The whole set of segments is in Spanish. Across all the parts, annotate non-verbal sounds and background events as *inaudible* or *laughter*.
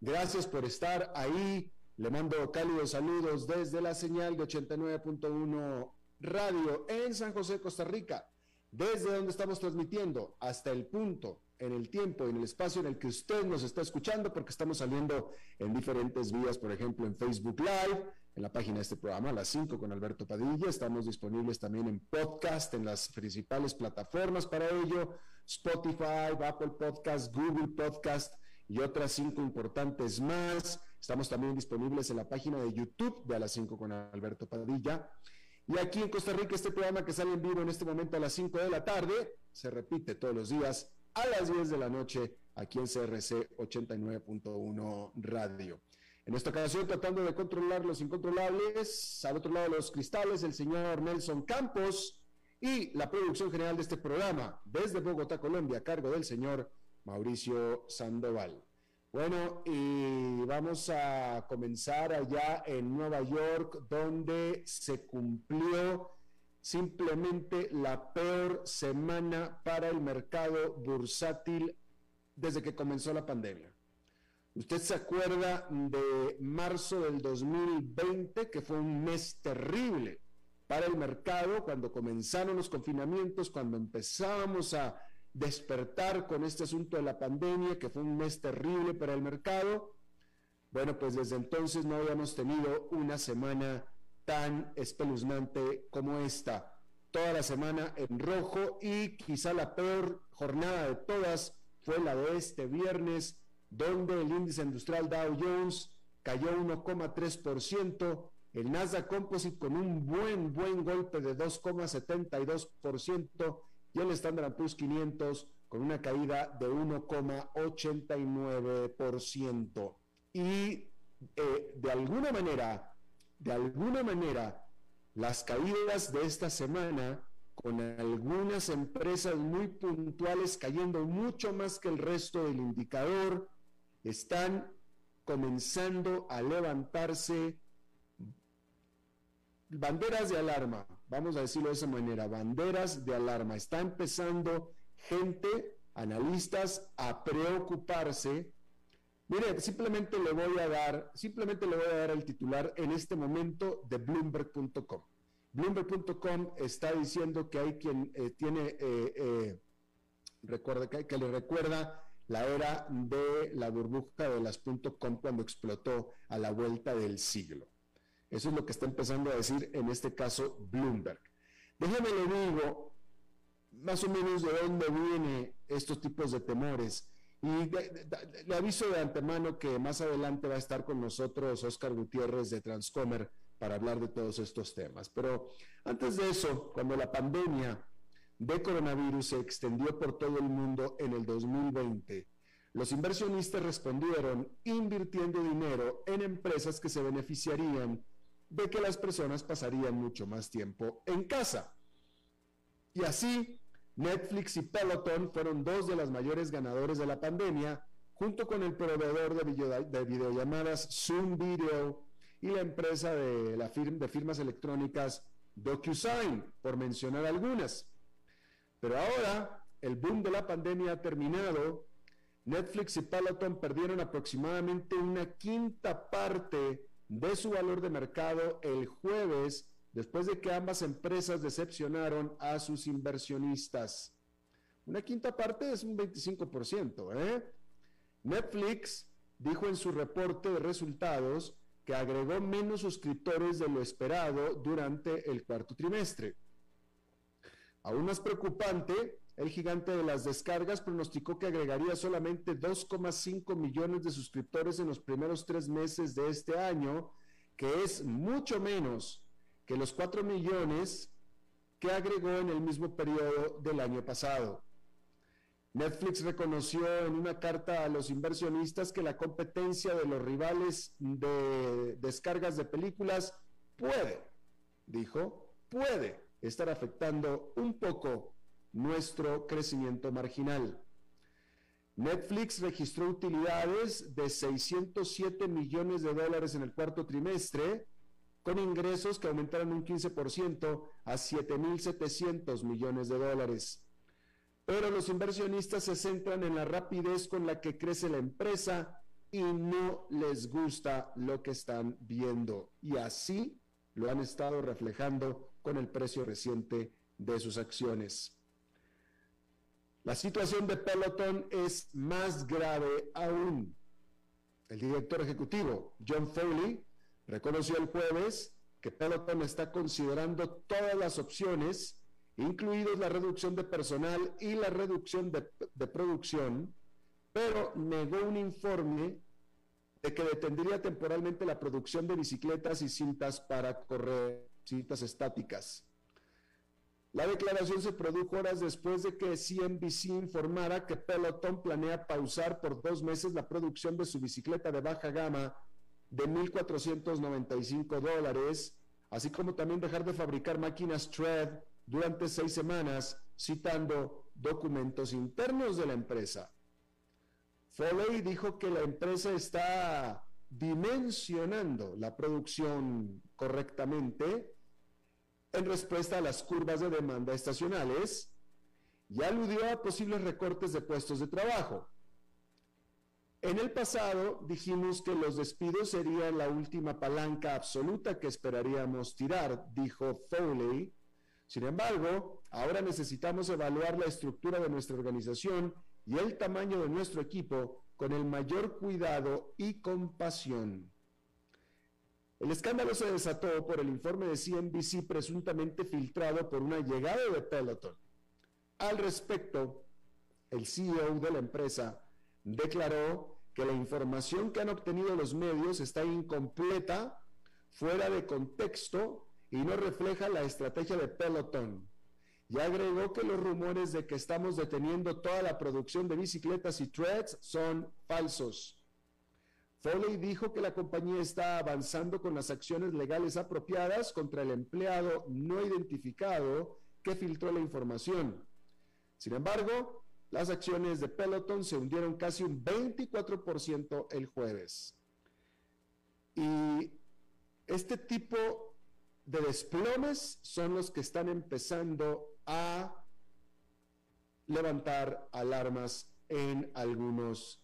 Gracias por estar ahí. Le mando cálidos saludos desde la señal de 89.1 Radio en San José, Costa Rica, desde donde estamos transmitiendo hasta el punto, en el tiempo, en el espacio en el que usted nos está escuchando, porque estamos saliendo en diferentes vías, por ejemplo, en Facebook Live, en la página de este programa, a las 5 con Alberto Padilla. Estamos disponibles también en podcast, en las principales plataformas para ello, Spotify, Apple Podcast, Google Podcast y otras cinco importantes más. Estamos también disponibles en la página de YouTube de A las 5 con Alberto Padilla. Y aquí en Costa Rica, este programa que sale en vivo en este momento a las 5 de la tarde, se repite todos los días a las 10 de la noche aquí en CRC 89.1 Radio. En esta ocasión, tratando de controlar los incontrolables, al otro lado de los cristales, el señor Nelson Campos y la producción general de este programa desde Bogotá, Colombia, a cargo del señor Mauricio Sandoval. Bueno, y vamos a comenzar allá en Nueva York, donde se cumplió simplemente la peor semana para el mercado bursátil desde que comenzó la pandemia. Usted se acuerda de marzo del 2020, que fue un mes terrible para el mercado, cuando comenzaron los confinamientos, cuando empezábamos a despertar con este asunto de la pandemia, que fue un mes terrible para el mercado. Bueno, pues desde entonces no habíamos tenido una semana tan espeluznante como esta. Toda la semana en rojo y quizá la peor jornada de todas fue la de este viernes, donde el índice industrial Dow Jones cayó 1,3%, el Nasdaq Composite con un buen, buen golpe de 2,72%, y el Standard Poor's 500 con una caída de 1,89%. Y eh, de alguna manera, de alguna manera, las caídas de esta semana, con algunas empresas muy puntuales cayendo mucho más que el resto del indicador, están comenzando a levantarse banderas de alarma, vamos a decirlo de esa manera, banderas de alarma. Está empezando gente, analistas, a preocuparse. Mire, simplemente le voy a dar, simplemente le voy a dar el titular en este momento de Bloomberg.com. Bloomberg.com está diciendo que hay quien eh, tiene, eh, eh, recuerda, que, le recuerda la era de la burbuja de las .com cuando explotó a la vuelta del siglo. Eso es lo que está empezando a decir en este caso Bloomberg. Déjeme le digo más o menos de dónde vienen estos tipos de temores. Y le aviso de antemano que más adelante va a estar con nosotros Oscar Gutiérrez de Transcomer para hablar de todos estos temas. Pero antes de eso, cuando la pandemia de coronavirus se extendió por todo el mundo en el 2020, los inversionistas respondieron invirtiendo dinero en empresas que se beneficiarían de que las personas pasarían mucho más tiempo en casa. Y así, Netflix y Peloton fueron dos de las mayores ganadores de la pandemia, junto con el proveedor de, videollamadas Zoom Video y la empresa de, la de firmas electrónicas DocuSign, por mencionar algunas. Pero ahora, el boom de la pandemia ha terminado. Netflix y Peloton perdieron aproximadamente una quinta parte de su valor de mercado el jueves después de que ambas empresas decepcionaron a sus inversionistas. Una quinta parte es un 25%. ¿eh? Netflix dijo en su reporte de resultados que agregó menos suscriptores de lo esperado durante el cuarto trimestre. Aún más preocupante, el gigante de las descargas pronosticó que agregaría solamente 2,5 millones de suscriptores en los primeros tres meses de este año, que es mucho menos que los 4 millones que agregó en el mismo periodo del año pasado. Netflix reconoció en una carta a los inversionistas que la competencia de los rivales de descargas de películas puede, dijo, puede estar afectando un poco nuestro crecimiento marginal. Netflix registró utilidades de 607 millones de dólares en el cuarto trimestre, con ingresos que aumentaron un 15% a 7.700 millones de dólares. Pero los inversionistas se centran en la rapidez con la que crece la empresa y no les gusta lo que están viendo. Y así lo han estado reflejando con el precio reciente de sus acciones. La situación de Peloton es más grave aún. El director ejecutivo, John Foley, reconoció el jueves que Peloton está considerando todas las opciones, incluidos la reducción de personal y la reducción de, de producción, pero negó un informe de que detendría temporalmente la producción de bicicletas y cintas para correr, cintas estáticas. La declaración se produjo horas después de que CNBC informara que Peloton planea pausar por dos meses la producción de su bicicleta de baja gama de 1.495 dólares, así como también dejar de fabricar máquinas Tread durante seis semanas, citando documentos internos de la empresa. Foley dijo que la empresa está dimensionando la producción correctamente en respuesta a las curvas de demanda estacionales y aludió a posibles recortes de puestos de trabajo. En el pasado dijimos que los despidos serían la última palanca absoluta que esperaríamos tirar, dijo Foley. Sin embargo, ahora necesitamos evaluar la estructura de nuestra organización y el tamaño de nuestro equipo con el mayor cuidado y compasión. El escándalo se desató por el informe de CNBC presuntamente filtrado por una llegada de Peloton. Al respecto, el CEO de la empresa declaró que la información que han obtenido los medios está incompleta, fuera de contexto y no refleja la estrategia de Peloton. Y agregó que los rumores de que estamos deteniendo toda la producción de bicicletas y treads son falsos. Foley dijo que la compañía está avanzando con las acciones legales apropiadas contra el empleado no identificado que filtró la información. Sin embargo, las acciones de Peloton se hundieron casi un 24% el jueves. Y este tipo de desplomes son los que están empezando a levantar alarmas en algunos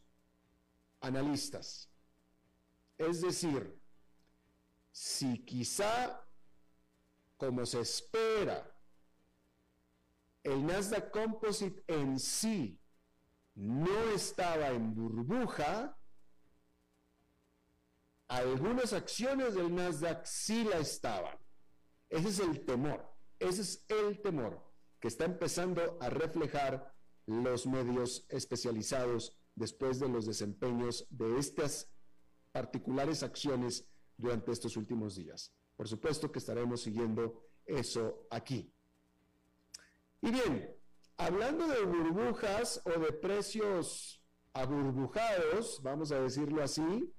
analistas. Es decir, si quizá, como se espera, el Nasdaq Composite en sí no estaba en burbuja, algunas acciones del Nasdaq sí la estaban. Ese es el temor, ese es el temor que está empezando a reflejar los medios especializados después de los desempeños de estas particulares acciones durante estos últimos días. Por supuesto que estaremos siguiendo eso aquí. Y bien, hablando de burbujas o de precios aburbujados, vamos a decirlo así,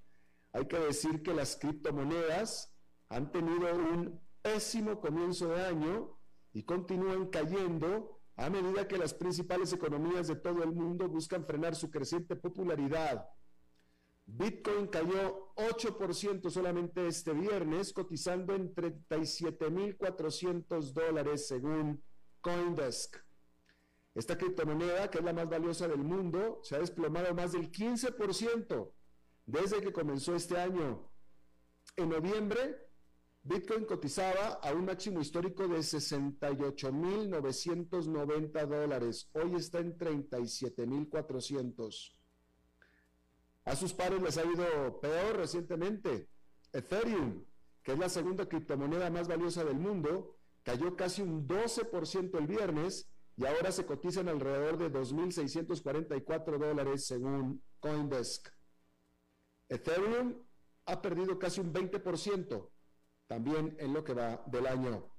hay que decir que las criptomonedas han tenido un pésimo comienzo de año y continúan cayendo a medida que las principales economías de todo el mundo buscan frenar su creciente popularidad Bitcoin cayó 8% solamente este viernes, cotizando en 37.400 dólares según Coindesk. Esta criptomoneda, que es la más valiosa del mundo, se ha desplomado más del 15% desde que comenzó este año. En noviembre, Bitcoin cotizaba a un máximo histórico de 68.990 dólares. Hoy está en 37.400. A sus pares les ha ido peor recientemente. Ethereum, que es la segunda criptomoneda más valiosa del mundo, cayó casi un 12% el viernes y ahora se cotizan alrededor de 2.644 dólares según Coindesk. Ethereum ha perdido casi un 20% también en lo que va del año.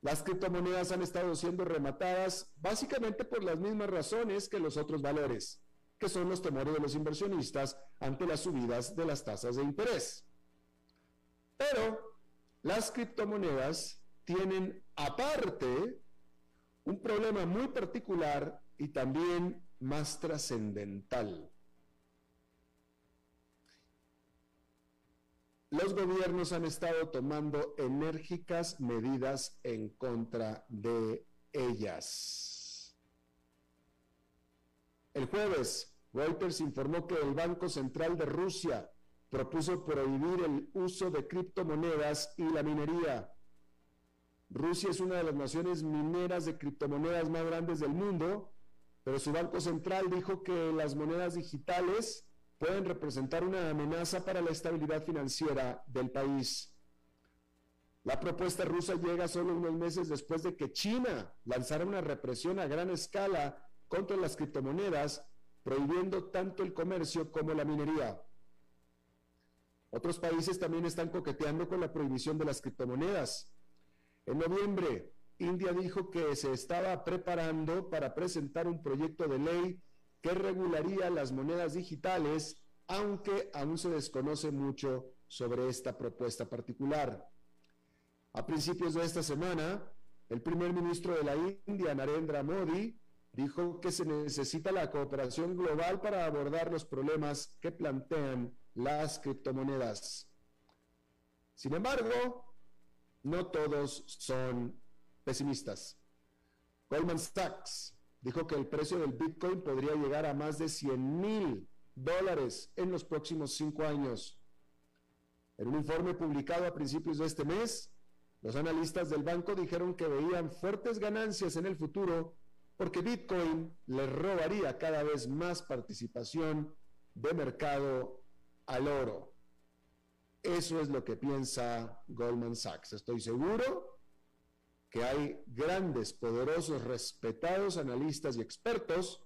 Las criptomonedas han estado siendo rematadas básicamente por las mismas razones que los otros valores, que son los temores de los inversionistas ante las subidas de las tasas de interés. Pero las criptomonedas tienen aparte un problema muy particular y también más trascendental. los gobiernos han estado tomando enérgicas medidas en contra de ellas. El jueves, Reuters informó que el Banco Central de Rusia propuso prohibir el uso de criptomonedas y la minería. Rusia es una de las naciones mineras de criptomonedas más grandes del mundo, pero su Banco Central dijo que las monedas digitales pueden representar una amenaza para la estabilidad financiera del país. La propuesta rusa llega solo unos meses después de que China lanzara una represión a gran escala contra las criptomonedas, prohibiendo tanto el comercio como la minería. Otros países también están coqueteando con la prohibición de las criptomonedas. En noviembre, India dijo que se estaba preparando para presentar un proyecto de ley que regularía las monedas digitales, aunque aún se desconoce mucho sobre esta propuesta particular. A principios de esta semana, el primer ministro de la India, Narendra Modi, dijo que se necesita la cooperación global para abordar los problemas que plantean las criptomonedas. Sin embargo, no todos son pesimistas. Goldman Sachs dijo que el precio del Bitcoin podría llegar a más de 100 mil dólares en los próximos cinco años. En un informe publicado a principios de este mes, los analistas del banco dijeron que veían fuertes ganancias en el futuro porque Bitcoin le robaría cada vez más participación de mercado al oro. Eso es lo que piensa Goldman Sachs. Estoy seguro que hay grandes, poderosos, respetados analistas y expertos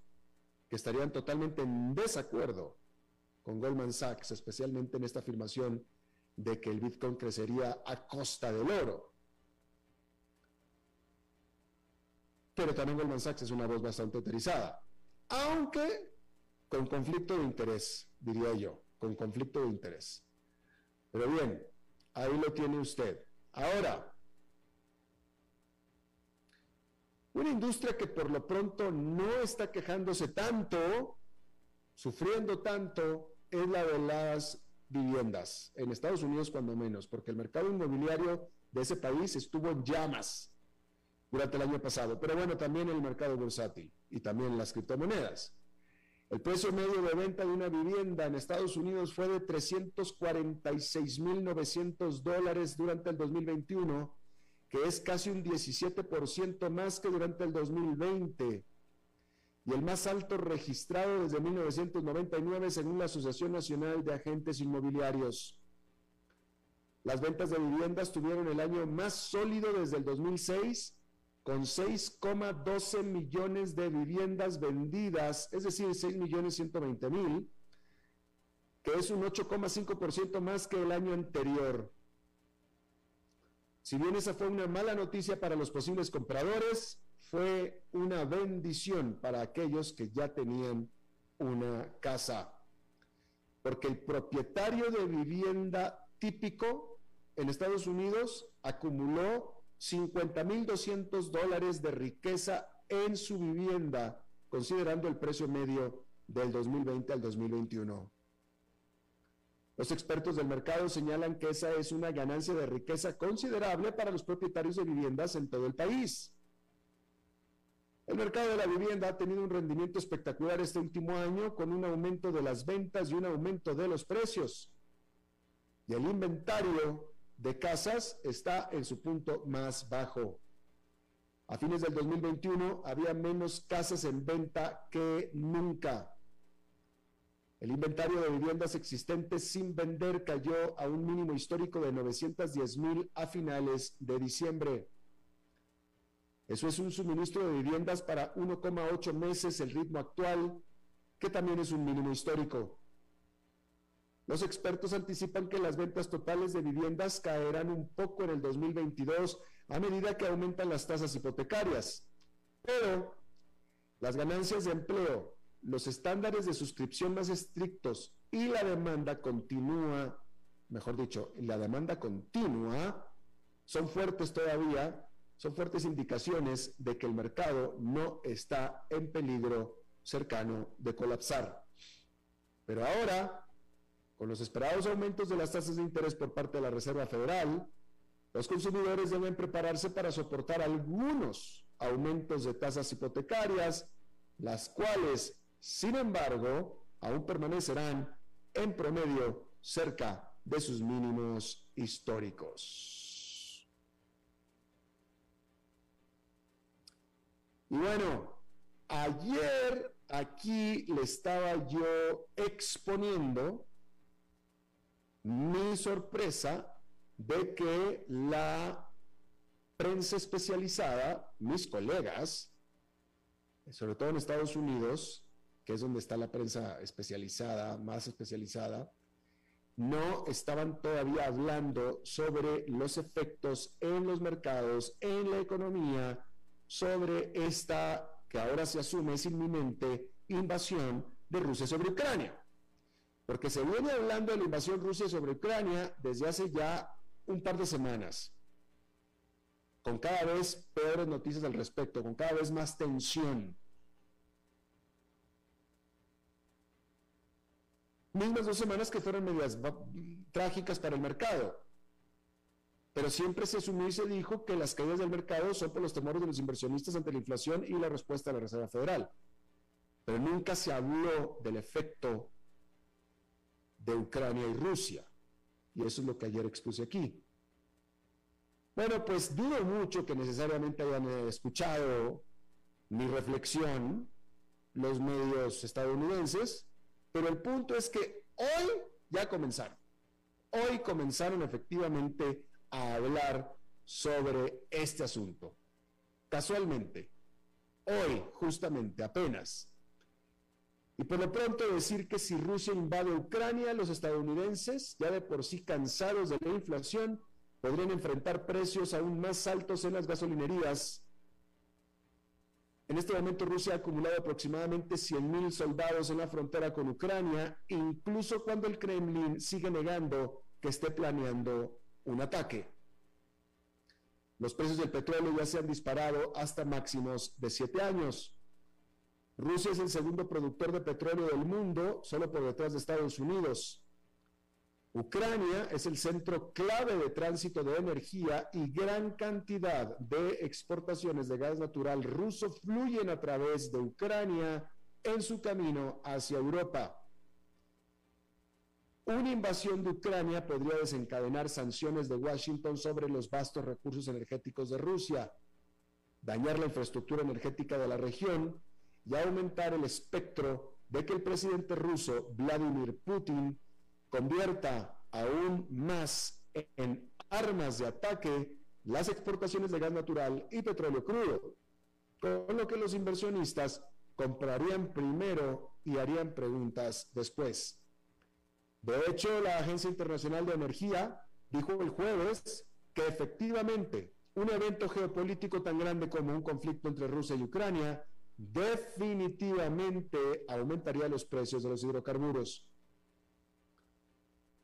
que estarían totalmente en desacuerdo con Goldman Sachs, especialmente en esta afirmación de que el Bitcoin crecería a costa del oro. Pero también Goldman Sachs es una voz bastante autorizada, aunque con conflicto de interés, diría yo, con conflicto de interés. Pero bien, ahí lo tiene usted. Ahora, Una industria que por lo pronto no está quejándose tanto, sufriendo tanto, es la de las viviendas, en Estados Unidos cuando menos, porque el mercado inmobiliario de ese país estuvo en llamas durante el año pasado, pero bueno, también el mercado bursátil y también las criptomonedas. El precio medio de venta de una vivienda en Estados Unidos fue de 346.900 dólares durante el 2021 que es casi un 17% más que durante el 2020 y el más alto registrado desde 1999 según la Asociación Nacional de Agentes Inmobiliarios. Las ventas de viviendas tuvieron el año más sólido desde el 2006 con 6,12 millones de viviendas vendidas, es decir, 6 millones 120 mil, que es un 8,5% más que el año anterior. Si bien esa fue una mala noticia para los posibles compradores, fue una bendición para aquellos que ya tenían una casa. Porque el propietario de vivienda típico en Estados Unidos acumuló 50.200 dólares de riqueza en su vivienda, considerando el precio medio del 2020 al 2021. Los expertos del mercado señalan que esa es una ganancia de riqueza considerable para los propietarios de viviendas en todo el país. El mercado de la vivienda ha tenido un rendimiento espectacular este último año con un aumento de las ventas y un aumento de los precios. Y el inventario de casas está en su punto más bajo. A fines del 2021 había menos casas en venta que nunca. El inventario de viviendas existentes sin vender cayó a un mínimo histórico de 910 mil a finales de diciembre. Eso es un suministro de viviendas para 1,8 meses el ritmo actual, que también es un mínimo histórico. Los expertos anticipan que las ventas totales de viviendas caerán un poco en el 2022 a medida que aumentan las tasas hipotecarias. Pero las ganancias de empleo, los estándares de suscripción más estrictos y la demanda continúa, mejor dicho, la demanda continua, son fuertes todavía, son fuertes indicaciones de que el mercado no está en peligro cercano de colapsar. Pero ahora, con los esperados aumentos de las tasas de interés por parte de la Reserva Federal, los consumidores deben prepararse para soportar algunos aumentos de tasas hipotecarias, las cuales sin embargo, aún permanecerán en promedio cerca de sus mínimos históricos. Y bueno, ayer aquí le estaba yo exponiendo mi sorpresa de que la prensa especializada, mis colegas, sobre todo en Estados Unidos, que es donde está la prensa especializada, más especializada, no estaban todavía hablando sobre los efectos en los mercados, en la economía, sobre esta, que ahora se asume es inminente, invasión de Rusia sobre Ucrania. Porque se viene hablando de la invasión rusa sobre Ucrania desde hace ya un par de semanas, con cada vez peores noticias al respecto, con cada vez más tensión mismas dos semanas que fueron medias trágicas para el mercado. Pero siempre se asumió y se dijo que las caídas del mercado son por los temores de los inversionistas ante la inflación y la respuesta de la Reserva Federal. Pero nunca se habló del efecto de Ucrania y Rusia. Y eso es lo que ayer expuse aquí. Bueno, pues dudo mucho que necesariamente hayan eh, escuchado mi reflexión los medios estadounidenses, pero el punto es que hoy ya comenzaron. Hoy comenzaron efectivamente a hablar sobre este asunto. Casualmente, hoy justamente apenas. Y por lo pronto decir que si Rusia invade Ucrania, los estadounidenses, ya de por sí cansados de la inflación, podrían enfrentar precios aún más altos en las gasolinerías en este momento Rusia ha acumulado aproximadamente 100.000 soldados en la frontera con Ucrania, incluso cuando el Kremlin sigue negando que esté planeando un ataque. Los precios del petróleo ya se han disparado hasta máximos de 7 años. Rusia es el segundo productor de petróleo del mundo, solo por detrás de Estados Unidos. Ucrania es el centro clave de tránsito de energía y gran cantidad de exportaciones de gas natural ruso fluyen a través de Ucrania en su camino hacia Europa. Una invasión de Ucrania podría desencadenar sanciones de Washington sobre los vastos recursos energéticos de Rusia, dañar la infraestructura energética de la región y aumentar el espectro de que el presidente ruso Vladimir Putin convierta aún más en armas de ataque las exportaciones de gas natural y petróleo crudo, con lo que los inversionistas comprarían primero y harían preguntas después. De hecho, la Agencia Internacional de Energía dijo el jueves que efectivamente un evento geopolítico tan grande como un conflicto entre Rusia y Ucrania definitivamente aumentaría los precios de los hidrocarburos.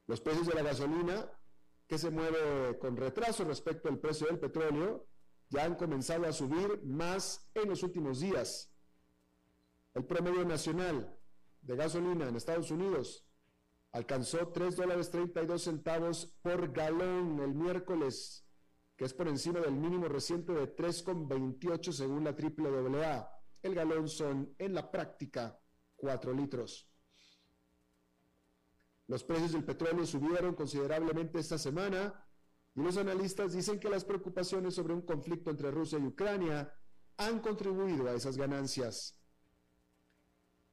Los precios de la gasolina, que se mueve con retraso respecto al precio del petróleo, ya han comenzado a subir más en los últimos días. El promedio nacional de gasolina en Estados Unidos alcanzó 3 dólares 32 centavos por galón el miércoles, que es por encima del mínimo reciente de 3,28 según la AAA. El galón son en la práctica 4 litros. Los precios del petróleo subieron considerablemente esta semana y los analistas dicen que las preocupaciones sobre un conflicto entre Rusia y Ucrania han contribuido a esas ganancias.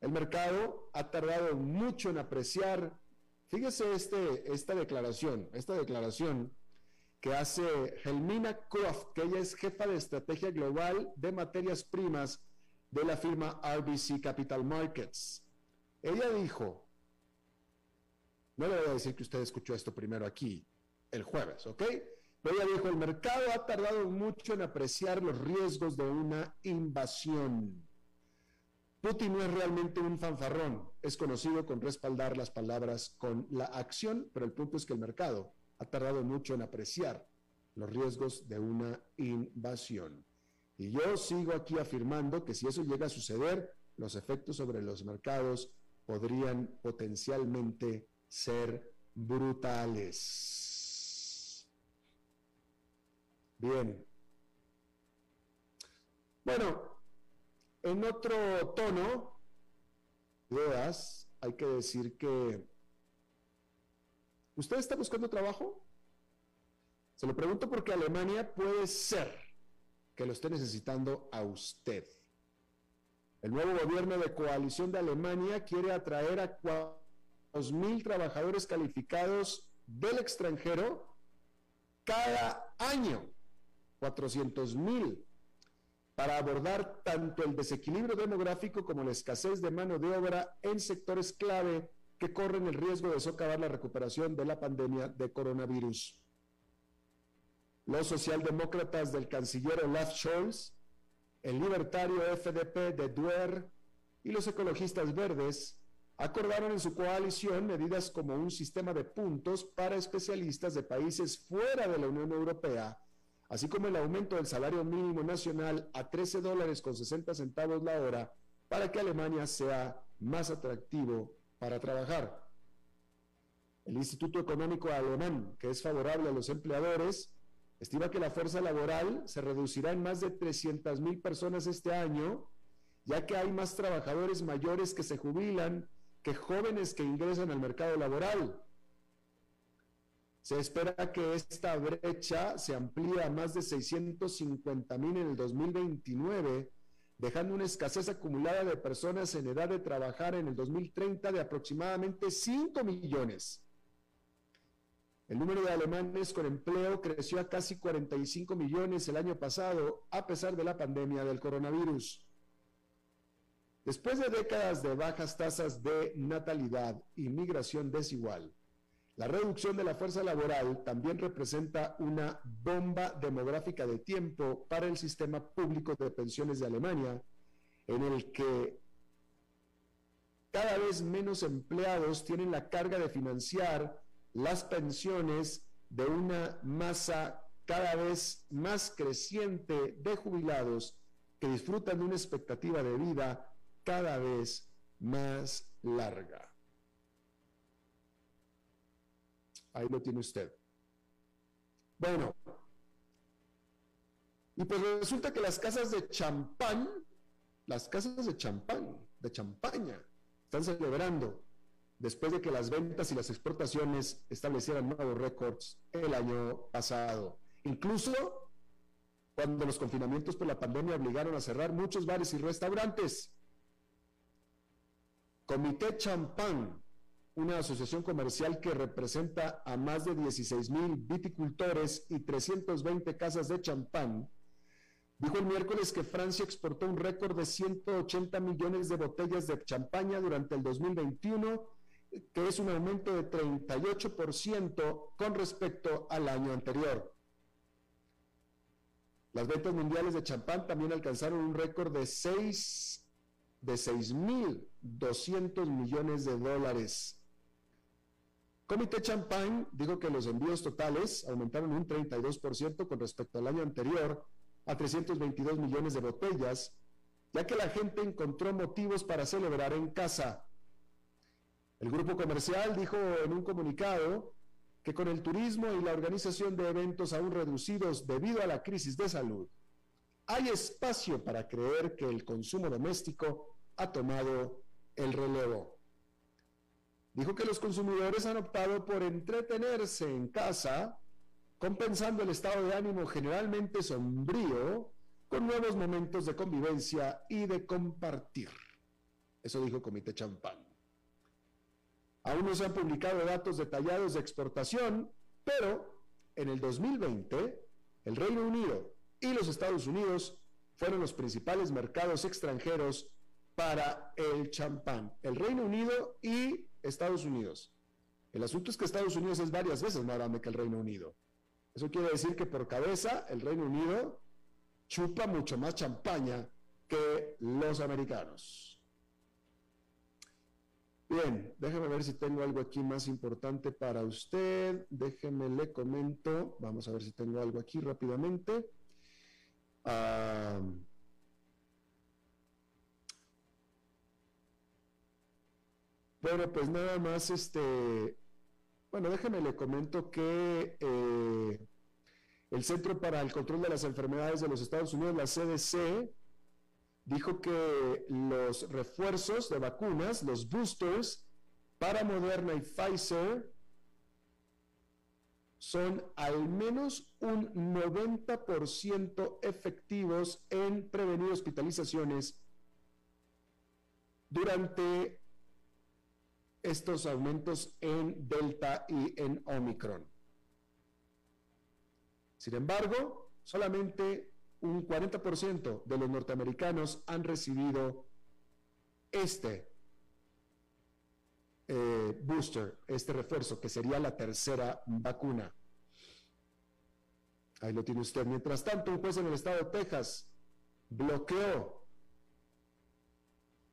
El mercado ha tardado mucho en apreciar, fíjese este, esta declaración, esta declaración que hace Helmina Croft, que ella es jefa de estrategia global de materias primas de la firma RBC Capital Markets. Ella dijo, no le voy a decir que usted escuchó esto primero aquí el jueves, ¿ok? Pero ella dijo, el mercado ha tardado mucho en apreciar los riesgos de una invasión. Putin no es realmente un fanfarrón, es conocido con respaldar las palabras con la acción, pero el punto es que el mercado ha tardado mucho en apreciar los riesgos de una invasión. Y yo sigo aquí afirmando que si eso llega a suceder, los efectos sobre los mercados podrían potencialmente ser brutales. Bien. Bueno, en otro tono, ideas, hay que decir que ¿usted está buscando trabajo? Se lo pregunto porque Alemania puede ser que lo esté necesitando a usted. El nuevo gobierno de coalición de Alemania quiere atraer a mil trabajadores calificados del extranjero cada año. 400 mil para abordar tanto el desequilibrio demográfico como la escasez de mano de obra en sectores clave que corren el riesgo de socavar la recuperación de la pandemia de coronavirus. Los socialdemócratas del canciller Olaf Scholz, el libertario FDP de Duer y los ecologistas verdes acordaron en su coalición medidas como un sistema de puntos para especialistas de países fuera de la Unión Europea, así como el aumento del salario mínimo nacional a 13 dólares con 60 centavos la hora para que Alemania sea más atractivo para trabajar. El Instituto Económico Alemán, que es favorable a los empleadores, estima que la fuerza laboral se reducirá en más de 300 mil personas este año, ya que hay más trabajadores mayores que se jubilan que jóvenes que ingresan al mercado laboral. Se espera que esta brecha se amplíe a más de 650 mil en el 2029, dejando una escasez acumulada de personas en edad de trabajar en el 2030 de aproximadamente 5 millones. El número de alemanes con empleo creció a casi 45 millones el año pasado, a pesar de la pandemia del coronavirus. Después de décadas de bajas tasas de natalidad y migración desigual, la reducción de la fuerza laboral también representa una bomba demográfica de tiempo para el sistema público de pensiones de Alemania, en el que cada vez menos empleados tienen la carga de financiar las pensiones de una masa cada vez más creciente de jubilados que disfrutan de una expectativa de vida cada vez más larga. Ahí lo tiene usted. Bueno, y pues resulta que las casas de champán, las casas de champán, de champaña, están celebrando después de que las ventas y las exportaciones establecieran nuevos récords el año pasado. Incluso cuando los confinamientos por la pandemia obligaron a cerrar muchos bares y restaurantes. Comité Champán, una asociación comercial que representa a más de 16 mil viticultores y 320 casas de champán, dijo el miércoles que Francia exportó un récord de 180 millones de botellas de champaña durante el 2021, que es un aumento de 38% con respecto al año anterior. Las ventas mundiales de champán también alcanzaron un récord de 6 de 6.200 millones de dólares. Comité Champagne dijo que los envíos totales aumentaron un 32% con respecto al año anterior a 322 millones de botellas, ya que la gente encontró motivos para celebrar en casa. El grupo comercial dijo en un comunicado que con el turismo y la organización de eventos aún reducidos debido a la crisis de salud, hay espacio para creer que el consumo doméstico ha tomado el relevo. Dijo que los consumidores han optado por entretenerse en casa, compensando el estado de ánimo generalmente sombrío con nuevos momentos de convivencia y de compartir. Eso dijo Comité Champán. Aún no se han publicado datos detallados de exportación, pero en el 2020 el Reino Unido y los Estados Unidos fueron los principales mercados extranjeros para el champán. El Reino Unido y Estados Unidos. El asunto es que Estados Unidos es varias veces más grande que el Reino Unido. Eso quiere decir que por cabeza el Reino Unido chupa mucho más champaña que los americanos. Bien, déjeme ver si tengo algo aquí más importante para usted. Déjeme le comento. Vamos a ver si tengo algo aquí rápidamente. Ah, bueno, pues nada más este. Bueno, déjeme le comento que eh, el Centro para el Control de las Enfermedades de los Estados Unidos, la CDC, dijo que los refuerzos de vacunas, los boosters para Moderna y Pfizer, son al menos un 90% efectivos en prevenir hospitalizaciones durante estos aumentos en Delta y en Omicron. Sin embargo, solamente un 40% de los norteamericanos han recibido este eh, booster, este refuerzo, que sería la tercera vacuna. Ahí lo tiene usted. Mientras tanto, un juez en el estado de Texas bloqueó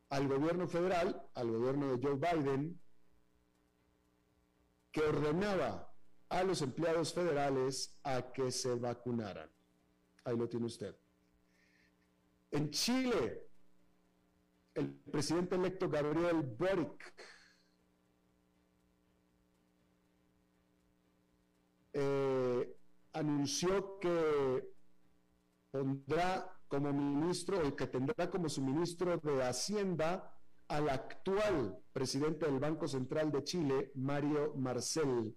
al gobierno federal, al gobierno de Joe Biden, que ordenaba a los empleados federales a que se vacunaran. Ahí lo tiene usted. En Chile, el presidente electo Gabriel Boric eh, anunció que pondrá como ministro, o que tendrá como su ministro de Hacienda al actual presidente del Banco Central de Chile, Mario Marcel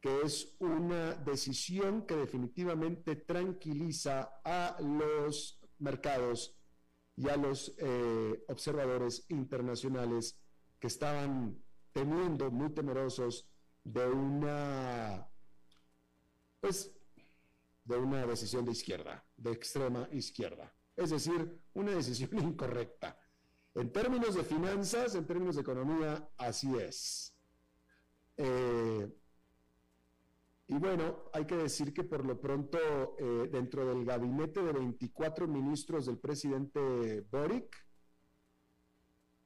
que es una decisión que definitivamente tranquiliza a los mercados y a los eh, observadores internacionales que estaban teniendo muy temerosos de una, pues, de una decisión de izquierda, de extrema izquierda. Es decir, una decisión *laughs* incorrecta. En términos de finanzas, en términos de economía, así es. Eh, y bueno, hay que decir que por lo pronto eh, dentro del gabinete de 24 ministros del presidente Boric,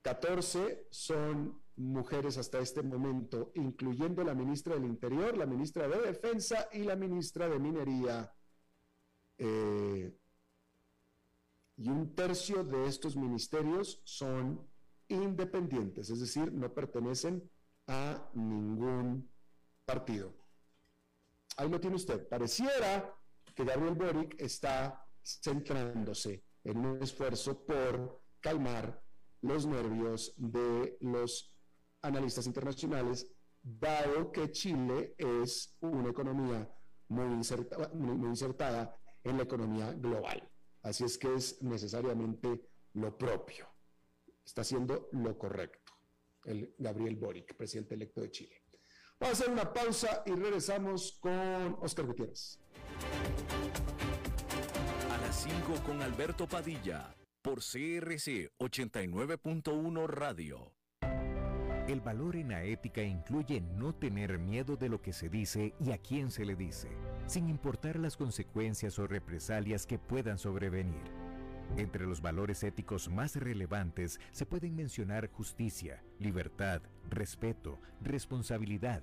14 son mujeres hasta este momento, incluyendo la ministra del Interior, la ministra de Defensa y la ministra de Minería. Eh, y un tercio de estos ministerios son independientes, es decir, no pertenecen a ningún partido ahí lo tiene usted. Pareciera que Gabriel Boric está centrándose en un esfuerzo por calmar los nervios de los analistas internacionales, dado que Chile es una economía muy insertada, muy insertada en la economía global. Así es que es necesariamente lo propio. Está haciendo lo correcto el Gabriel Boric, presidente electo de Chile. Vamos a hacer una pausa y regresamos con Oscar Gutiérrez. A las 5 con Alberto Padilla, por CRC 89.1 Radio. El valor en la ética incluye no tener miedo de lo que se dice y a quién se le dice, sin importar las consecuencias o represalias que puedan sobrevenir. Entre los valores éticos más relevantes se pueden mencionar justicia, libertad, respeto, responsabilidad,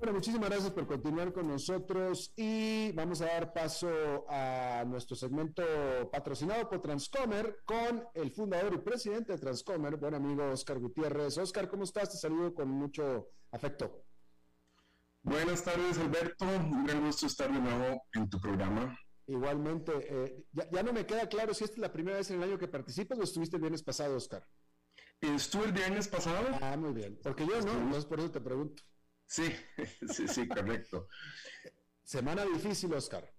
Bueno, muchísimas gracias por continuar con nosotros y vamos a dar paso a nuestro segmento patrocinado por Transcomer con el fundador y presidente de Transcomer, buen amigo Oscar Gutiérrez. Oscar, ¿cómo estás? Te saludo con mucho afecto. Buenas tardes, Alberto. Un gran gusto estar de nuevo en tu programa. Igualmente, eh, ya, no me queda claro si esta es la primera vez en el año que participas o estuviste el viernes pasado, Oscar. Estuve el viernes pasado. Ah, muy bien. Porque yo no, entonces por eso te pregunto. Sí, *laughs* sí, sí, correcto. Semana difícil, Oscar.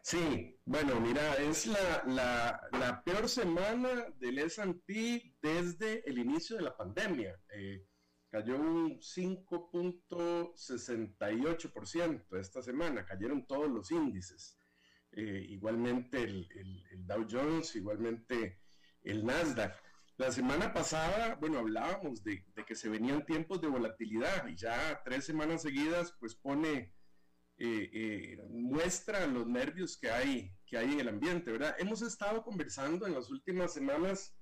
Sí, bueno, mira, es la, peor semana del S&P desde el inicio de la pandemia. Eh, cayó un 5.68% esta semana, cayeron todos los índices. Eh, igualmente el, el, Dow Jones, igualmente el Nasdaq. La semana pasada, bueno, hablábamos de, que se venían tiempos de volatilidad y ya tres semanas seguidas, pues pone, eh, eh, muestra los nervios que hay, que hay en el ambiente, ¿verdad? Hemos estado conversando en las últimas semanas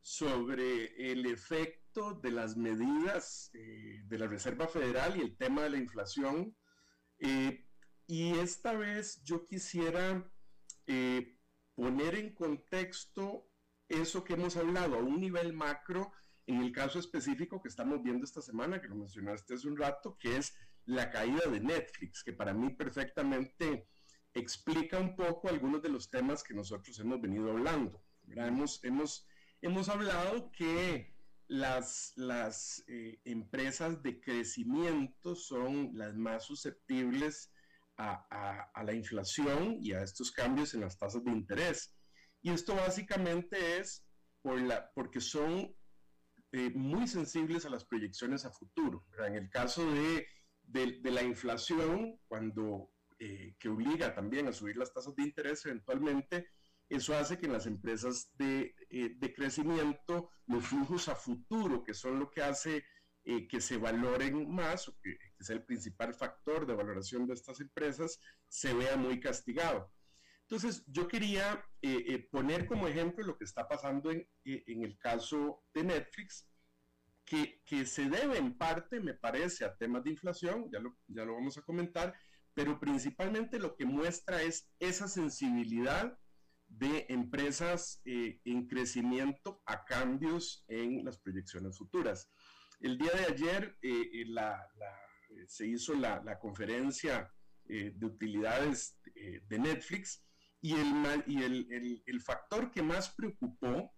sobre el efecto de las medidas eh, de la Reserva Federal y el tema de la inflación. y esta vez yo quisiera poner en contexto eso que hemos hablado a un nivel macro, en el caso específico que estamos viendo esta semana, que lo mencionaste hace un rato, que es la caída de Netflix, que para mí perfectamente explica un poco algunos de los temas que nosotros hemos venido hablando. Hemos, hemos, hemos hablado que las, las eh, empresas de crecimiento son las más susceptibles a, a, la inflación y a estos cambios en las tasas de interés. Y esto básicamente es porque son eh, muy sensibles a las proyecciones a futuro. En el caso de, la inflación, cuando eh, que obliga también a subir las tasas de interés eventualmente, eso hace que en las empresas de, eh, crecimiento los flujos a futuro, que son lo que hace que se valoren más, que es el principal factor de valoración de estas empresas, se vea muy castigado. Entonces, yo quería eh, eh, poner como ejemplo lo que está pasando en, eh, el caso de Netflix, que, se debe en parte, me parece, a temas de inflación, ya lo, vamos a comentar, pero principalmente lo que muestra es esa sensibilidad de empresas en crecimiento a cambios en las proyecciones futuras. El día de ayer se hizo la conferencia de utilidades de Netflix y el, y el, el, factor que más preocupó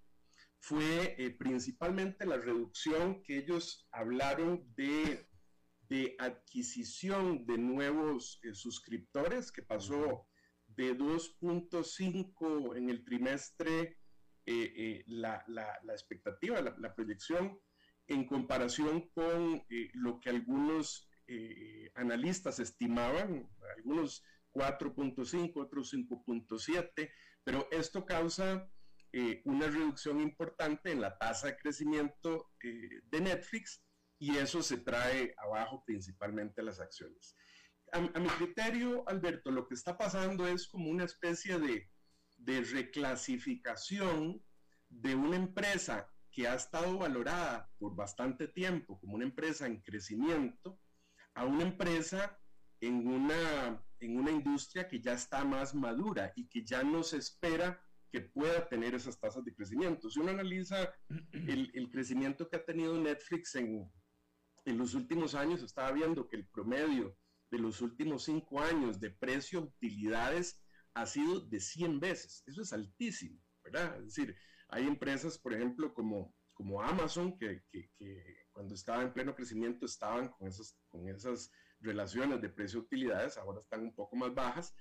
fue eh, principalmente la reducción que ellos hablaron de, de adquisición de nuevos eh, suscriptores, que pasó de 2.5 en el trimestre eh, la, la, la, expectativa, la, la, proyección, en comparación con lo que algunos analistas estimaban, algunos 4.5, otros 5.7, pero esto causa eh, una reducción importante en la tasa de crecimiento eh, de Netflix y eso se trae abajo principalmente las acciones. A, mi criterio, Alberto, lo que está pasando es como una especie de, de reclasificación de una empresa que ha estado valorada por bastante tiempo como una empresa en crecimiento a una empresa en una, en una industria que ya está más madura y que ya no se espera que pueda tener esas tasas de crecimiento. Si uno analiza el, el crecimiento que ha tenido Netflix en, en los últimos años, estaba viendo que el promedio de los últimos cinco años de precio utilidades ha sido de 100 veces. Eso es altísimo, ¿verdad? Es decir, hay empresas, por ejemplo, como, como Amazon, que, que, que cuando estaba en pleno crecimiento estaban con esas, con esas relaciones de precio-utilidades, ahora están un poco más bajas.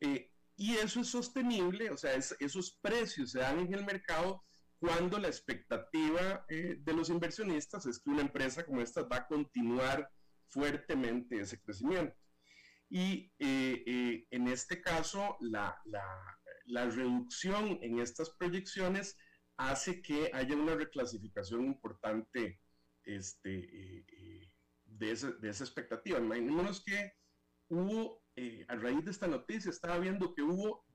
Eh, y eso es sostenible, o sea, esos precios se dan en el mercado cuando la expectativa eh, de los inversionistas es que una empresa como esta va a continuar fuertemente ese crecimiento. Y eh, en este caso, la, la, la, reducción en estas proyecciones hace que haya una reclasificación importante este, de, esa, de esa expectativa. Imaginémonos que hubo, eh, a raíz de esta noticia, estaba viendo que hubo,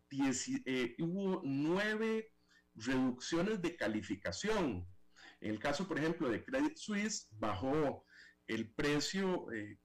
eh, hubo nueve reducciones de calificación. En el caso, por ejemplo, de Credit Suisse, bajó el precio eh,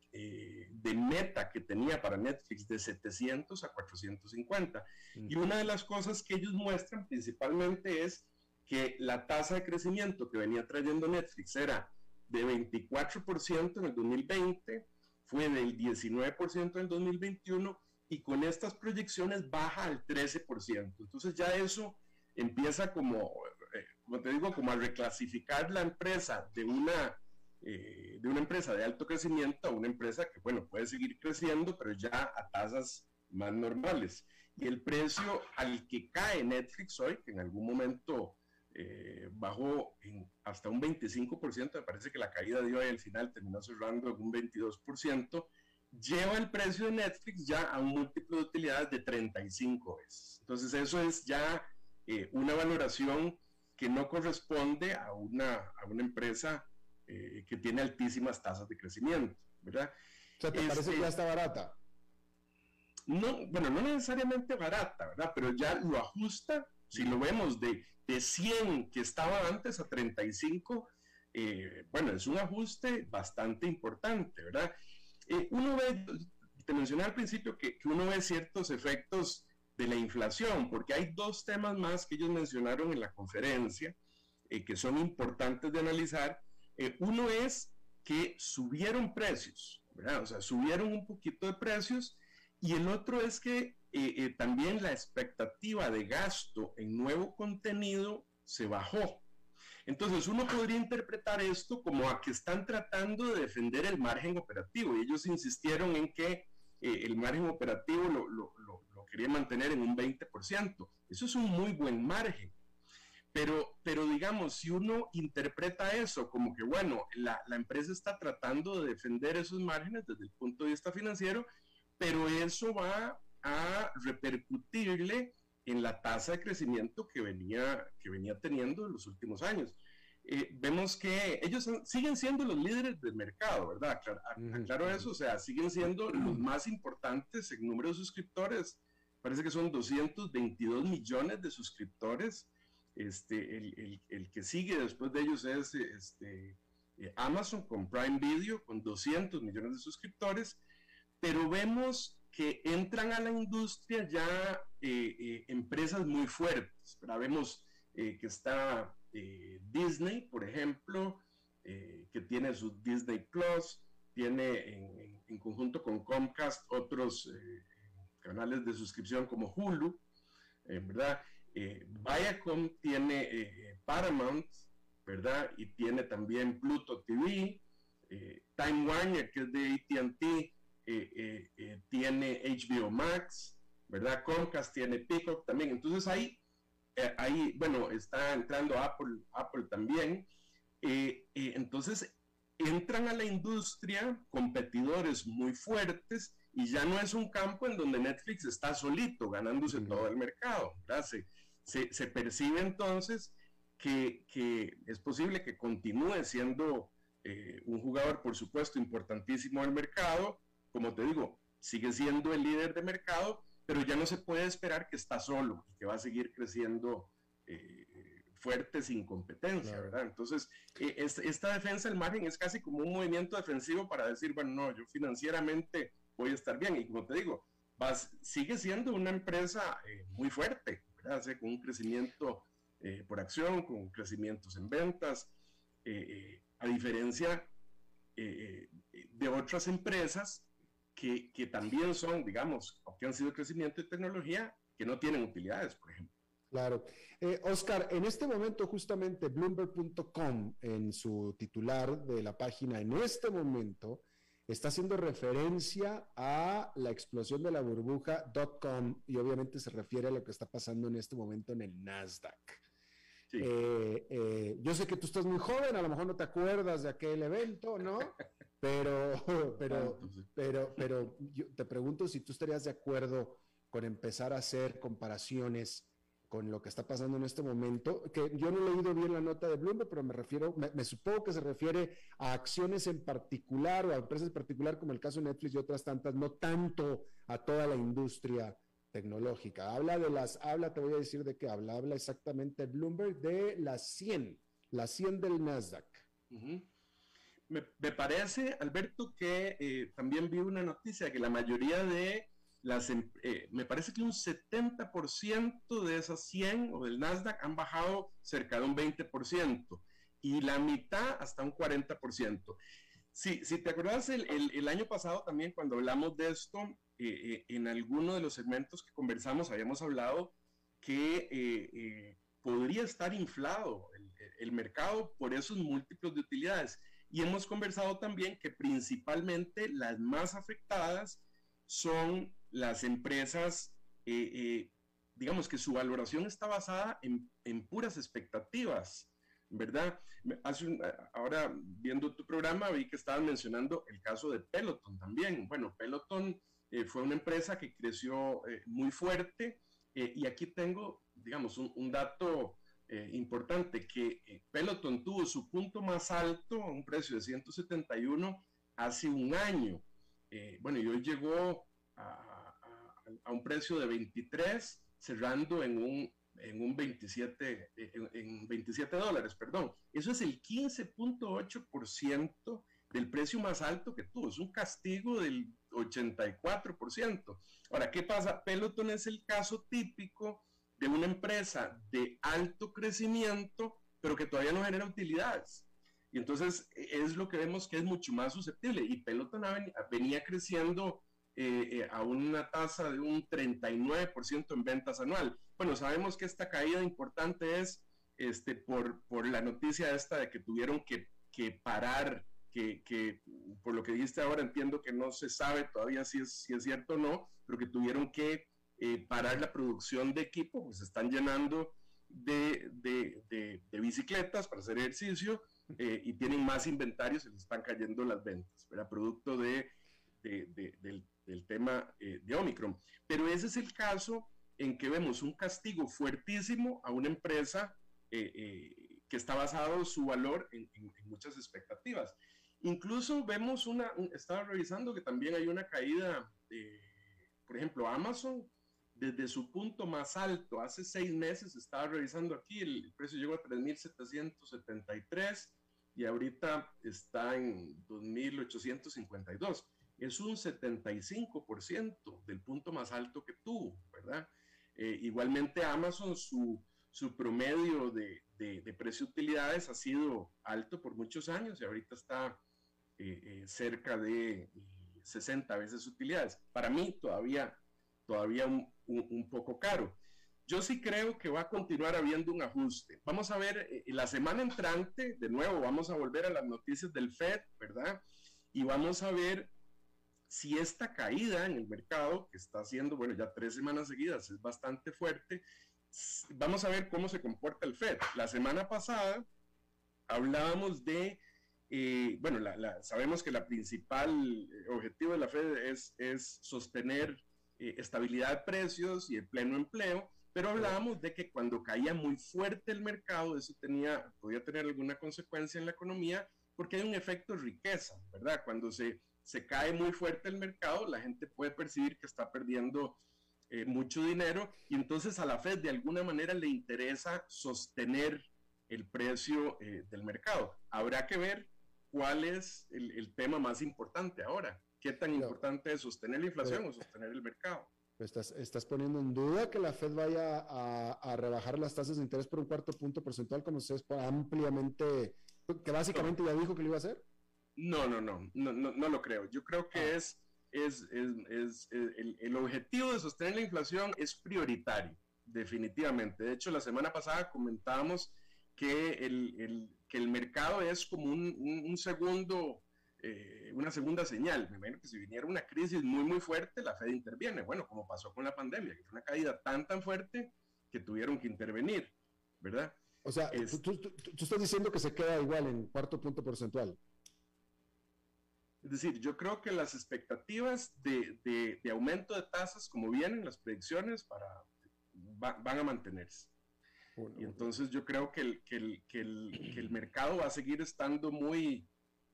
de meta que tenía para Netflix de 700 a 450. Y una de las cosas que ellos muestran principalmente es que la tasa de crecimiento que venía trayendo Netflix era de 24% en el 2020, fue del 19% en el 2021 y con estas proyecciones baja al 13%. Entonces ya eso empieza como, eh, como te digo, como a reclasificar la empresa de una, eh, de una empresa de alto crecimiento a una empresa que, bueno, puede seguir creciendo, pero ya a tasas más normales. Y el precio al que cae Netflix hoy, que en algún momento eh, bajó en hasta un 25%, me parece que la caída de hoy al final terminó cerrando en un 22%, lleva el precio de Netflix ya a un múltiplo de utilidades de 35 veces. Entonces eso es ya eh, una valoración que no corresponde a una, a una empresa eh, que tiene altísimas tasas de crecimiento, ¿verdad? O sea, ¿te parece que ya está barata? No, bueno, no necesariamente barata, ¿verdad? Pero ya lo ajusta, si lo vemos de de 100 que estaba antes a 35, eh, bueno, es un ajuste bastante importante, ¿verdad? Eh, uno ve, te mencioné al principio que, uno ve ciertos efectos de la inflación, porque hay dos temas más que ellos mencionaron en la conferencia eh, que son importantes de analizar. uno es que subieron precios, ¿verdad? O sea, subieron un poquito de precios, y el otro es que también la expectativa de gasto en nuevo contenido se bajó. Entonces uno podría interpretar esto como a que están tratando de defender el margen operativo y ellos insistieron en que eh, el margen operativo lo, lo, lo, quería mantener en un 20%. Eso es un muy buen margen. Pero, pero digamos, si uno interpreta eso como que, bueno, la, la empresa está tratando de defender esos márgenes desde el punto de vista financiero, pero eso va a repercutirle en la tasa de crecimiento que venía, que venía teniendo en los últimos años. Eh, vemos que ellos siguen siendo los líderes del mercado, ¿verdad? Claro, eso, o sea, siguen siendo los más importantes en número de suscriptores. Parece que son 222 millones de suscriptores. Este, el, el, que sigue después de ellos es este, eh, Amazon con Prime Video, con 200 millones de suscriptores. Pero vemos que entran a la industria ya eh, eh, empresas muy fuertes. Vemos eh, que está Disney, por ejemplo, que tiene su Disney Plus, tiene en, conjunto con Comcast otros canales de suscripción como Hulu, ¿verdad? Viacom tiene Paramount, ¿verdad? Y tiene también Pluto TV, Time Warner, que es de ATT, eh, eh, eh, tiene HBO Max, ¿verdad? Comcast tiene Peacock también. Entonces ahí, ahí bueno, está entrando Apple, Apple también. entonces entran a la industria competidores muy fuertes y ya no es un campo en donde Netflix está solito ganándose todo el mercado. Se, se, percibe entonces que, que, es posible que continúe siendo un jugador, por supuesto, importantísimo del mercado, como te digo, sigue siendo el líder de mercado, pero ya no se puede esperar que está solo y que va a seguir creciendo eh, fuerte sin competencia, ¿verdad? Entonces, eh, esta defensa del margen es casi como un movimiento defensivo para decir, bueno, no, yo financieramente voy a estar bien. Y como te digo, vas, sigue siendo una empresa eh, muy fuerte, ¿verdad? con un crecimiento por acción, con crecimientos en ventas, a diferencia de otras empresas que, que, también son, digamos, que han sido crecimiento de tecnología, que no tienen utilidades, por ejemplo. Claro. Eh, Oscar, en este momento justamente Bloomberg.com, en su titular de la página, en este momento está haciendo referencia a la explosión de la burbuja.com y obviamente se refiere a lo que está pasando en este momento en el Nasdaq. Eh, eh, yo sé que tú estás muy joven, a lo mejor no te acuerdas de aquel evento, ¿no? *laughs* Pero, *laughs* pero, pero, pero yo te pregunto si tú estarías de acuerdo con empezar a hacer comparaciones con lo que está pasando en este momento, que yo no he leído bien la nota de Bloomberg, pero me refiero, me, supongo que se refiere a acciones en particular o a empresas en particular, como el caso de Netflix y otras tantas, no tanto a toda la industria tecnológica. Habla de las, habla, te voy a decir de qué habla, habla exactamente Bloomberg de las 100, las 100 del Nasdaq. Me, parece, Alberto, que eh, también vi una noticia que la mayoría de las, em, eh, me parece que un 70% de esas 100 o del Nasdaq han bajado cerca de un 20% y la mitad hasta un 40%. Si, si te acuerdas, el, el, año pasado también cuando hablamos de esto, eh, en alguno de los segmentos que conversamos habíamos hablado que podría estar inflado el, el mercado por esos múltiplos de utilidades. Y hemos conversado también que principalmente las más afectadas son las empresas, eh, eh, digamos que su valoración está basada en, puras expectativas, ¿verdad? Hace ahora, viendo tu programa, vi que estaban mencionando el caso de Peloton también. Bueno, Peloton eh, fue una empresa que creció muy fuerte y aquí tengo, digamos, un, dato importante, que Peloton tuvo su punto más alto, un precio de 171, hace un año. bueno, y hoy llegó a a un precio de 23, cerrando en un, en un 27, en, 27 dólares, perdón. Eso es el 15.8% del precio más alto que tuvo. Es un castigo del 84%. Ahora, ¿qué pasa? Peloton es el caso típico de una empresa de alto crecimiento, pero que todavía no genera utilidades. Y entonces e, es lo que vemos que es mucho más susceptible. Y Peloton venía creciendo eh, eh, a una tasa de un 39% en ventas anual. Bueno, sabemos que esta caída importante es este, por, por la noticia esta de que tuvieron que, que parar, que, que, por lo que dijiste ahora entiendo que no se sabe todavía si es, si es cierto o no, pero que tuvieron que eh, parar la producción de equipo, pues están llenando de, de, de, bicicletas para hacer ejercicio y tienen más inventarios, se les están cayendo las ventas, ¿verdad? Producto de, del del tema eh, de Omicron. Pero ese es el caso en que vemos un castigo fuertísimo a una empresa eh, eh, que está basado su valor en, muchas expectativas. Incluso vemos una, estaba revisando que también hay una caída, por ejemplo, Amazon, desde su punto más alto, hace seis meses, estaba revisando aquí, el precio llegó a 3.773 y ahorita está en 2.852 es un 75% del punto más alto que tuvo, ¿verdad? Eh, igualmente Amazon, su, su promedio de, de, de utilidades ha sido alto por muchos años y ahorita está eh, eh, cerca de 60 veces utilidades. Para mí todavía, todavía un, un, poco caro. Yo sí creo que va a continuar habiendo un ajuste. Vamos a ver, la semana entrante, de nuevo, vamos a volver a las noticias del Fed, ¿verdad? Y vamos a ver si esta caída en el mercado, que está haciendo, bueno, ya tres semanas seguidas, es bastante fuerte, vamos a ver cómo se comporta el Fed. La semana pasada hablábamos de, eh, bueno, sabemos que la principal eh, objetivo de la Fed es, es sostener eh, estabilidad de precios y el pleno empleo, pero hablábamos de que cuando caía muy fuerte el mercado, eso tenía, podía tener alguna consecuencia en la economía, porque hay un efecto riqueza, ¿verdad? Cuando se se cae muy fuerte el mercado, la gente puede percibir que está perdiendo eh, mucho dinero y entonces a la Fed de alguna manera le interesa sostener el precio eh, del mercado. Habrá que ver cuál es el, tema más importante ahora. ¿Qué tan importante es sostener la inflación o sostener el mercado? Estás, estás poniendo en duda que la Fed vaya a, rebajar las tasas de interés por un cuarto punto porcentual como se ampliamente, que básicamente ya dijo que lo iba a hacer. No, no, no, no, no, lo creo. Yo creo que ah. es, es, es, el, el, objetivo de sostener la inflación es prioritario, definitivamente. De hecho, la semana pasada comentábamos que el, que el mercado es como un, un, segundo, eh, una segunda señal. Me imagino que si viniera una crisis muy, muy fuerte, la Fed interviene. Bueno, como pasó con la pandemia, que fue una caída tan, tan fuerte que tuvieron que intervenir, ¿verdad? O sea, tú, tú, estás diciendo que se queda igual en cuarto punto porcentual. Es decir, yo creo que las expectativas de, de, aumento de tasas, como vienen las predicciones, para, van a mantenerse. y entonces yo creo que el, que el, que el, mercado va a seguir estando muy,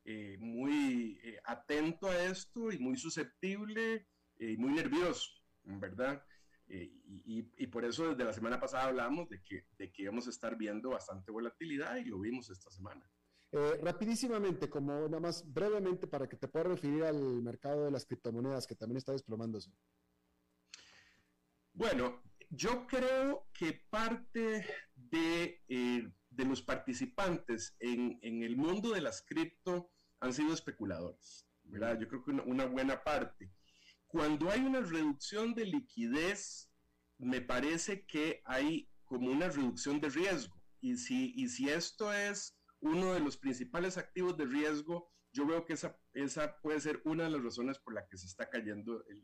eh, muy eh, atento a esto y muy susceptible eh, y muy nervioso, ¿verdad? Y, y, por eso desde la semana pasada hablamos de que, de que íbamos a estar viendo bastante volatilidad y lo vimos esta semana. Eh, rapidísimamente, como nada más brevemente para que te pueda referir al mercado de las criptomonedas que también está desplomándose. Bueno, yo creo que parte de, eh, de los participantes en, en, el mundo de las cripto han sido especuladores, ¿verdad? Yo creo que una, buena parte. Cuando hay una reducción de liquidez, me parece que hay como una reducción de riesgo. Y si, y si esto es uno de los principales activos de riesgo, yo veo que esa, esa puede ser una de las razones por la que se está cayendo eh,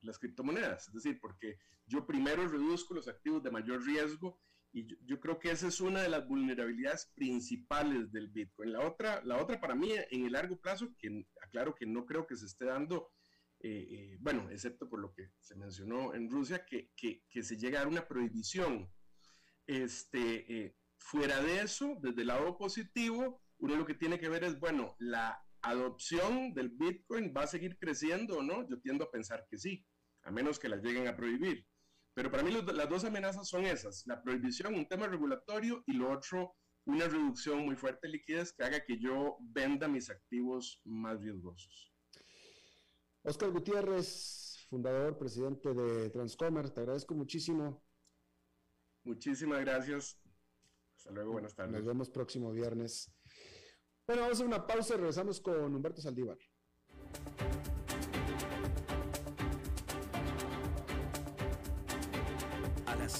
las criptomonedas. Es decir, porque yo primero reduzco los activos de mayor riesgo y yo, creo que esa es una de las vulnerabilidades principales del Bitcoin. La otra, la otra para mí, en el largo plazo, que aclaro que no creo que se esté dando, eh, eh, bueno, excepto por lo que se mencionó en Rusia, que, que, que se llegue a dar una prohibición. Este, Fuera de eso, desde el lado positivo, uno lo que tiene que ver es, bueno, la adopción del Bitcoin va a seguir creciendo o no. Yo tiendo a pensar que sí, a menos que la lleguen a prohibir. Pero para mí las dos amenazas son esas, la prohibición, un tema regulatorio, y lo otro, una reducción muy fuerte de liquidez que haga que yo venda mis activos más riesgosos. Oscar Gutiérrez, fundador, presidente de Transcomer, te agradezco muchísimo. Muchísimas gracias. Hasta luego, buenas tardes. Nos vemos próximo viernes. Bueno, vamos a hacer una pausa y regresamos con Humberto Saldívar.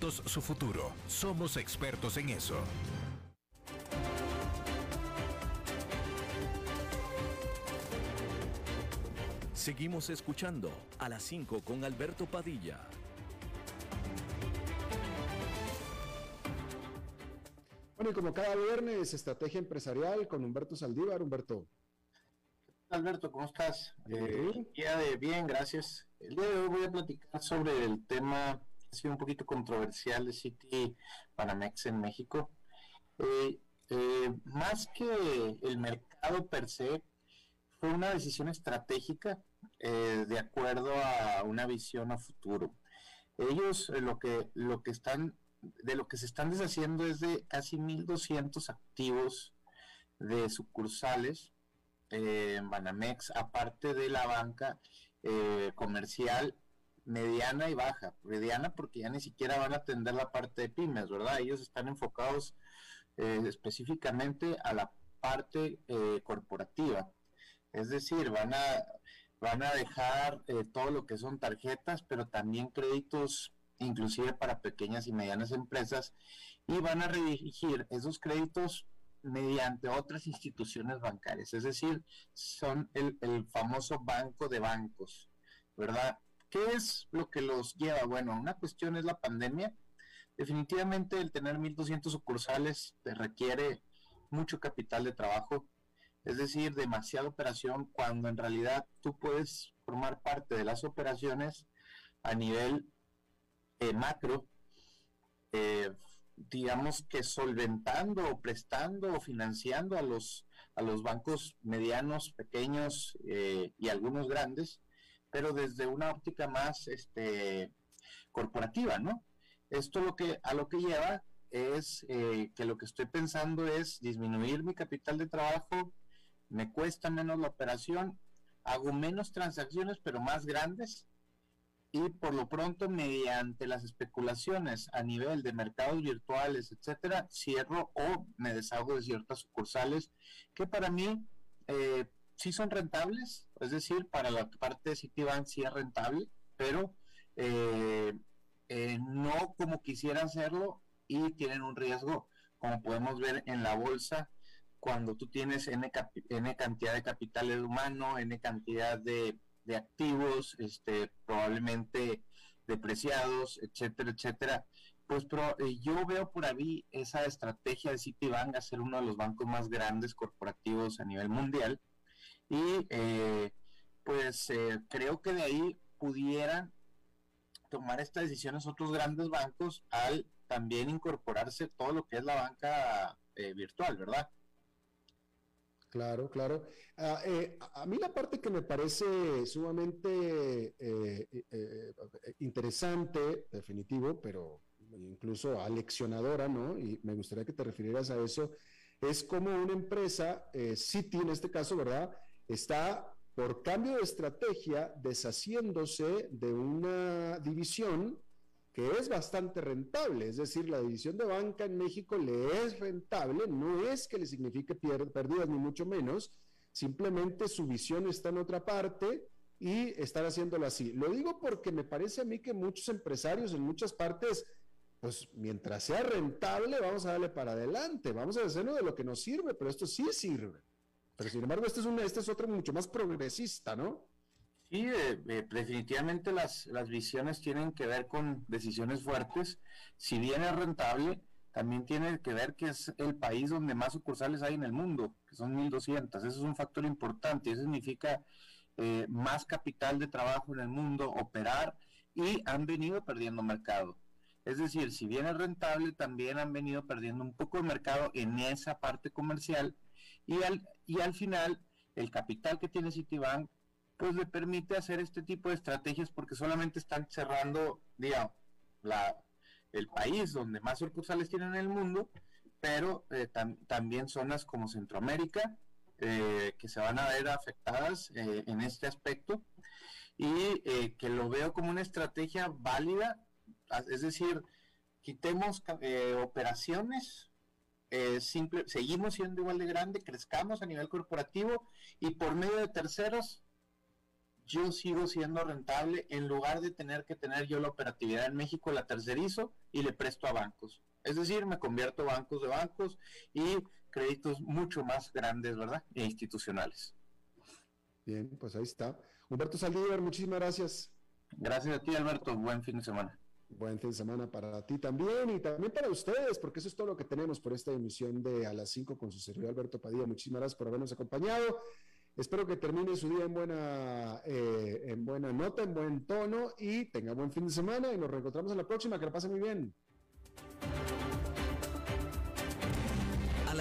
su futuro. Somos expertos en eso. Seguimos escuchando a las 5 con Alberto Padilla. Bueno, y como cada viernes, estrategia empresarial con Humberto Saldívar. Humberto. Alberto, ¿cómo estás? Eh, día de bien, gracias. El día de hoy voy a platicar sobre el tema sido un poquito controversial de City Panamex en México. Eh, eh, más que el mercado per se, fue una decisión estratégica eh, de acuerdo a una visión a futuro. Ellos lo que lo que están de lo que se están deshaciendo es de casi 1.200 activos de sucursales en Banamex, aparte de la banca comercial mediana y baja. Mediana porque ya ni siquiera van a atender la parte de pymes, ¿verdad? Ellos están enfocados eh, específicamente a la parte eh, corporativa. Es decir, van a, van a dejar eh, todo lo que son tarjetas, pero también créditos inclusive para pequeñas y medianas empresas y van a redirigir esos créditos mediante otras instituciones bancarias, es decir, son el, el famoso banco de bancos, ¿verdad? ¿Qué es lo que los lleva? Bueno, una cuestión es la pandemia. Definitivamente el tener 1.200 sucursales te requiere mucho capital de trabajo, es decir, demasiada operación cuando en realidad tú puedes formar parte de las operaciones a nivel eh, macro, eh, digamos que solventando o prestando o financiando a los, a los bancos medianos, pequeños eh, y algunos grandes pero desde una óptica más este, corporativa, ¿no? Esto lo que, a lo que lleva es eh, que lo que estoy pensando es disminuir mi capital de trabajo, me cuesta menos la operación, hago menos transacciones pero más grandes y por lo pronto mediante las especulaciones a nivel de mercados virtuales, etcétera, cierro o me deshago de ciertas sucursales que para mí eh, sí son rentables, es decir, para la parte de Citibank sí es rentable, pero eh, eh, no como quisiera hacerlo y tienen un riesgo, como podemos ver en la bolsa, cuando tú tienes N, cantidad de capital humano, N cantidad de, activos, este, probablemente depreciados, etcétera, etcétera. Pues pero, eh, yo veo por ahí esa estrategia de Citibank a ser uno de los bancos más grandes corporativos a nivel mundial y eh, pues eh, creo que de ahí pudieran tomar estas decisiones otros grandes bancos al también incorporarse todo lo que es la banca eh, virtual, ¿verdad? Claro, claro. Ah, a mí la parte que me parece sumamente interesante, definitivo, pero incluso aleccionadora, ¿no? Y me gustaría que te refirieras a eso, es como una empresa, Citi en este caso, ¿verdad? Está por cambio de estrategia deshaciéndose de una división que es bastante rentable, es decir, la división de banca en México le es rentable, no es que le signifique pérdidas ni mucho menos, simplemente su visión está en otra parte y están haciéndolo así. Lo digo porque me parece a mí que muchos empresarios en muchas partes, pues mientras sea rentable, vamos a darle para adelante, vamos a hacerlo de lo que nos sirve, pero esto sí sirve. Pero sin embargo, este es, una, este es otro mucho más progresista, ¿no? Sí, eh, eh, definitivamente las, las visiones tienen que ver con decisiones fuertes. Si bien es rentable, también tiene que ver que es el país donde más sucursales hay en el mundo, que son 1.200. Eso es un factor importante. Eso significa eh, más capital de trabajo en el mundo, operar, y han venido perdiendo mercado. Es decir, si bien es rentable, también han venido perdiendo un poco de mercado en esa parte comercial y al, y al final el capital que tiene Citibank pues le permite hacer este tipo de estrategias porque solamente están cerrando, digamos, la, el país donde más sucursales tienen en el mundo, pero eh, también zonas como Centroamérica, eh, que se van a ver afectadas eh, en este aspecto, y que lo veo como una estrategia válida, es decir, quitemos operaciones eh, simple, seguimos siendo igual de grande, crezcamos a nivel corporativo y por medio de terceros, yo sigo siendo rentable en lugar de tener que tener yo la operatividad en México, la tercerizo y le presto a bancos. Es decir, me convierto bancos de bancos y créditos mucho más grandes, ¿verdad? E institucionales. Bien, pues ahí está. Humberto Saldívar, muchísimas gracias. Gracias a ti, Alberto. Buen fin de semana. Buen fin de semana para ti también y también para ustedes, porque eso es todo lo que tenemos por esta emisión de A las 5 con su servidor Alberto Padilla. Muchísimas gracias por habernos acompañado. Espero que termine su día en buena, eh, en buena nota, en buen tono y tenga buen fin de semana y nos reencontramos en la próxima. Que la pasen muy bien.